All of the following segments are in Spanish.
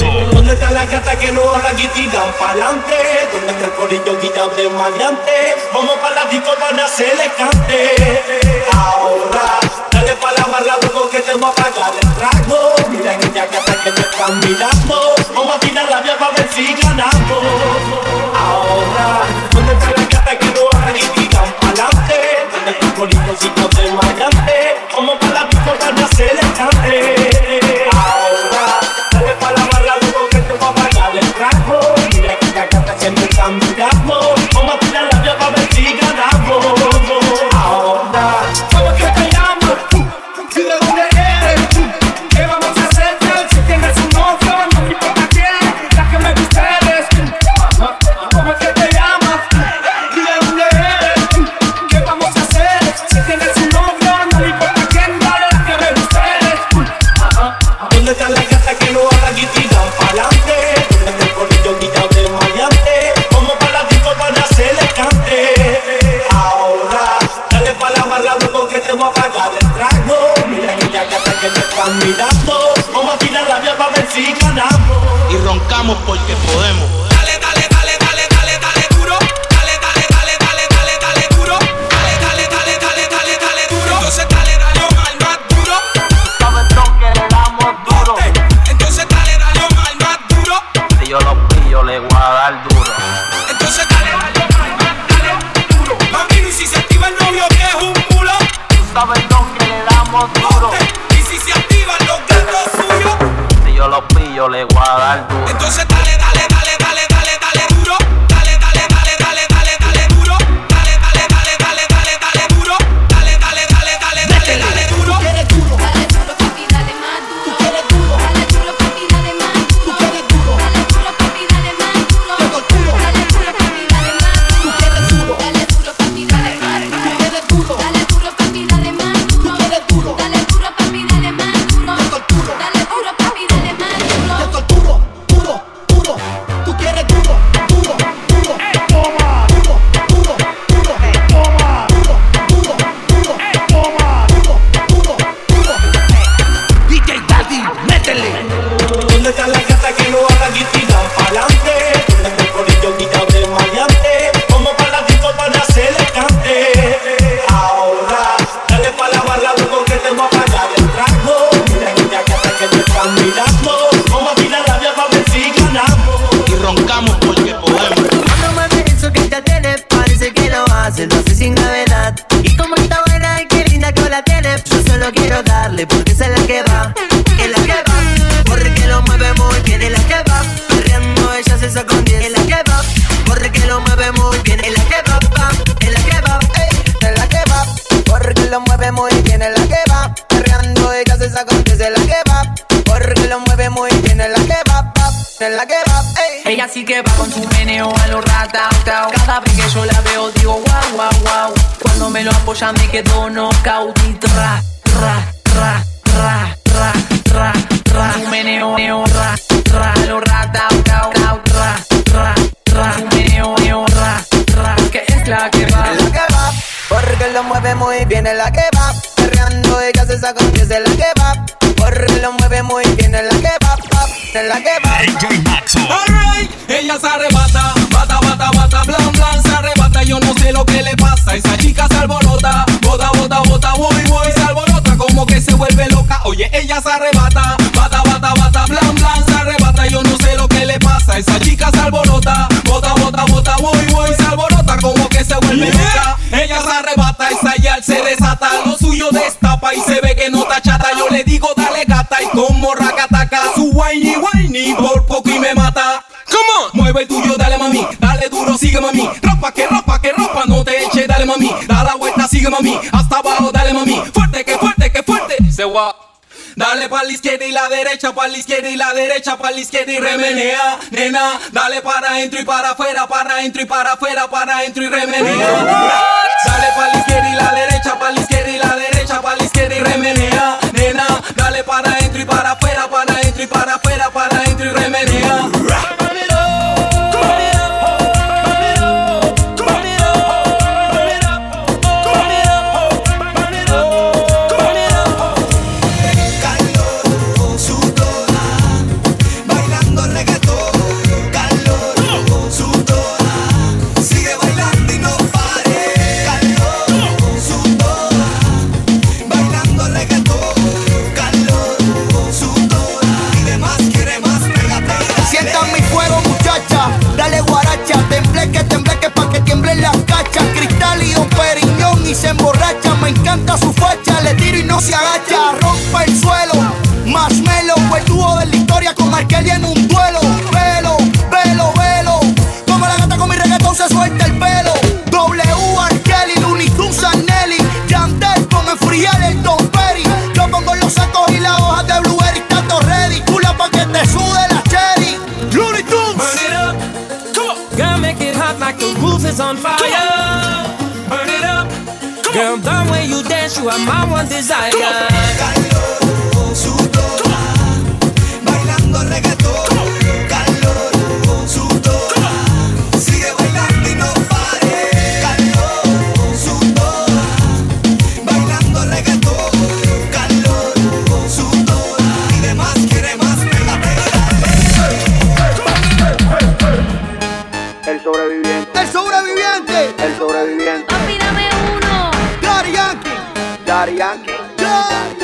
¿Dónde está la gata que no habla y tiran pa'lante? ¿Dónde está el corillo guillado de maleante? Vamos pa' la disco para hacerle cante. Ahora, dale pa' la barra luego que te voy a pagar el trago. Mira aquella gata que te están mirando. Vamos a tirar la vía pa' ver si ganamos. Ahora, ¿dónde está la podemos. Dale, dale, dale, dale, dale, dale duro. Dale, dale, dale, dale, dale, dale duro. Dale, dale, dale, dale, dale, dale duro. Entonces dale, dale mal, más duro. sabes que le damos duro. Entonces dale, dale mal, más duro. Si yo lo pillo, le voy a dar duro. Entonces dale, dale mal, más dale duro. Mami, y si se activa el novio que es un culo. Sabes que le damos duro. Y si se activan los gatos suyos. Si yo lo pillo, le voy a dar duro. Entonces dale, dale es la que va, ey. Ella sí que va con su meneo a los rata. Cada vez que yo la veo digo wow, wow, wow. Cuando me lo apoya me quedo knockout y tra, tra, tra, tra, tra, tra, tra. Su meneo, neo, ra, ra, a los rata, tra, tra, tra, tra, tra. Su meneo, neo, ra, ra, que es la que va. Es la que va, porque lo mueve muy bien, es la que va. Perreando ella se saca 10, es la que va. Porque lo mueve muy bien, es la que va, va, es la que va. DJ Maxo. Alright, ella se arrebata, bata, bata, bata, blan, blan, se arrebata, yo no sé lo que le pasa, esa chica se alborota, bota, bota, bota, voy, voy, se alborota, como que se vuelve loca, oye, ella se arrebata, bata, bata, bata, blan, blan, se arrebata, yo no sé lo que le pasa, esa chica se alborota, bota, bota, bota, voy, voy, se alborota, como que se vuelve loca, ella se arrebata, esa yal se desata, lo suyo destapa y se ve que no está chata, yo le digo dale gata. Y como racataca, su whiny whiny, por poco y me mata. Come on, mueve el tuyo, dale mami, dale duro, sigue mami, ropa que ropa que ropa, no te eche, dale mami, da la vuelta, sigue mami, hasta abajo, dale mami, fuerte que fuerte que fuerte, se va. Dale pa' la izquierda y la derecha, pa' la izquierda y la derecha, pa' la izquierda y remenea, nena. Dale para adentro y para afuera, para adentro y para afuera, para adentro y remenea. you are my one desire. Yeah.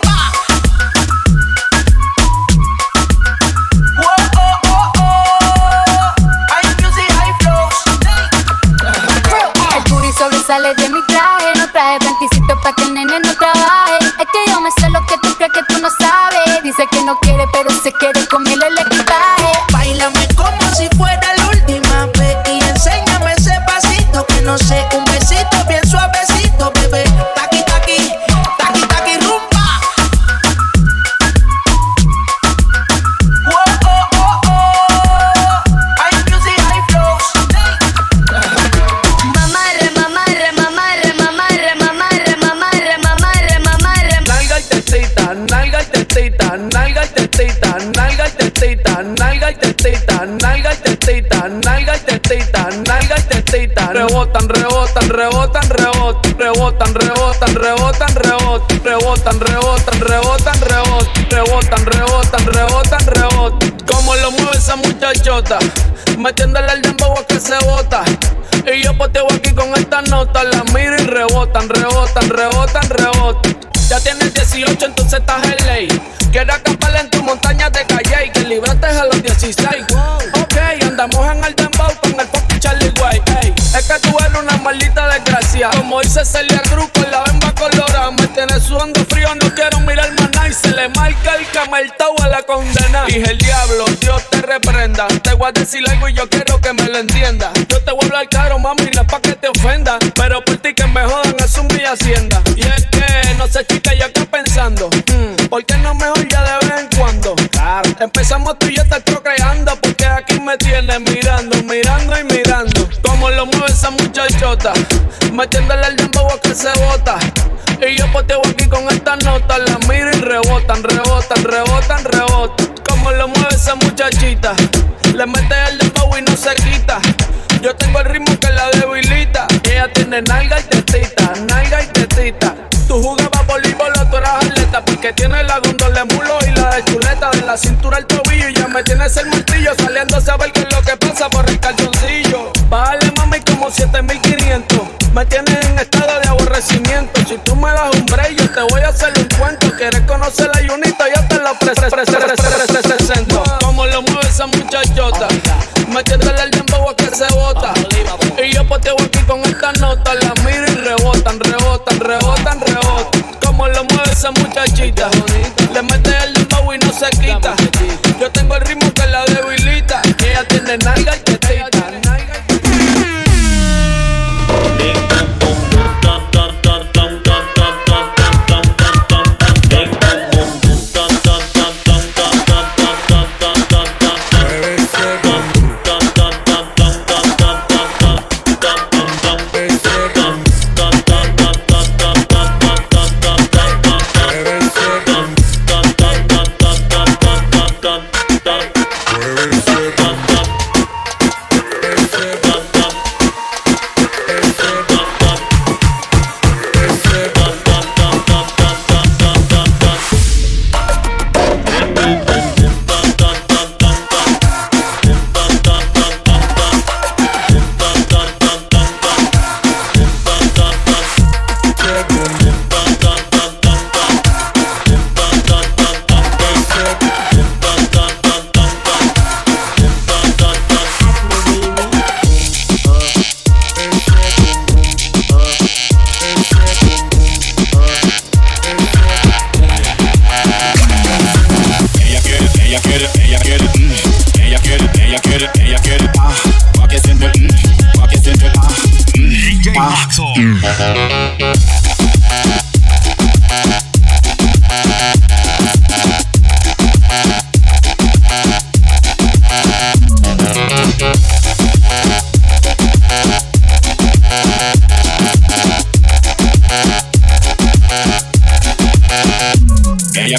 nalga y tetita, nalga y tetita, nalga y tetita, nalga y tetita. Rebotan, rebotan, rebotan, rebotan, rebotan, rebotan, rebotan, rebotan, rebotan, rebotan, rebotan, rebotan, rebotan, rebotan, rebotan, rebotan. Como lo mueve esa muchachota, metiéndole el dembow a que se bota. Y yo poteo aquí con esta nota, la miro y rebotan, rebotan, rebotan, rebotan. Ya tienes 18, entonces estás en ley. Quiero acampar en tu montaña de calle libraste a los 16. Ok, andamos en el dembow con el fucking Charlie White. Es que tú eres una maldita desgracia. Como dice Celia Cruz con la bamba colorada. Me tiene sudando frío, no quiero mirar más nada. Y se le marca el camartao a la condena. Dije el diablo, Dios te reprenda. Te voy a decir algo y yo quiero que me lo entienda. Yo te vuelvo al caro, mami, no pa' que te ofenda. Pero por ti que me jodan es un mi hacienda. Y es que no sé, chica, yo acá pensando. Mm, ¿Por qué no mejor? Empezamos tú y yo te creando porque aquí me tienes mirando, mirando y mirando. Como lo mueve esa muchachota, metiéndole el dembow a que se bota. Y yo poteo aquí con esta nota, la miro y rebotan, rebotan, rebotan, rebotan. Como lo mueve esa muchachita, le mete el dembow y no se quita. Yo tengo el ritmo que la debilita. Ella tiene nalga y la cintura al tobillo y ya me tienes el martillo saliendo a saber qué es lo que pasa por el calzoncillo. Bájale mami como 7500. Me tienes en estado de aborrecimiento. Si tú me das un break, yo te voy a hacer un cuento. Quieres conocer la Junita, yo te pre- presento. Como lo mueve esa muchachota, metiéndole el dembow a que se bota. Y yo poteo aquí con esta nota, la miro y rebotan, rebotan, rebotan, rebotan. Como lo mueve esa muchachita, nalga Ella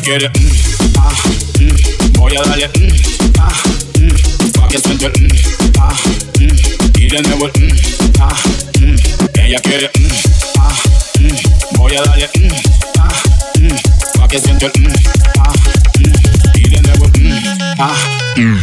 quiere, mm, ah, mm, voy a darle, mm, ah, mm, pa' mm, ah, mm, mm, ah, ella quiere, mm, ah, mm, voy a darle, mm, ah, mm, pa' que siente, mm, ah, mm, y de nuevo, mm, ah, mm.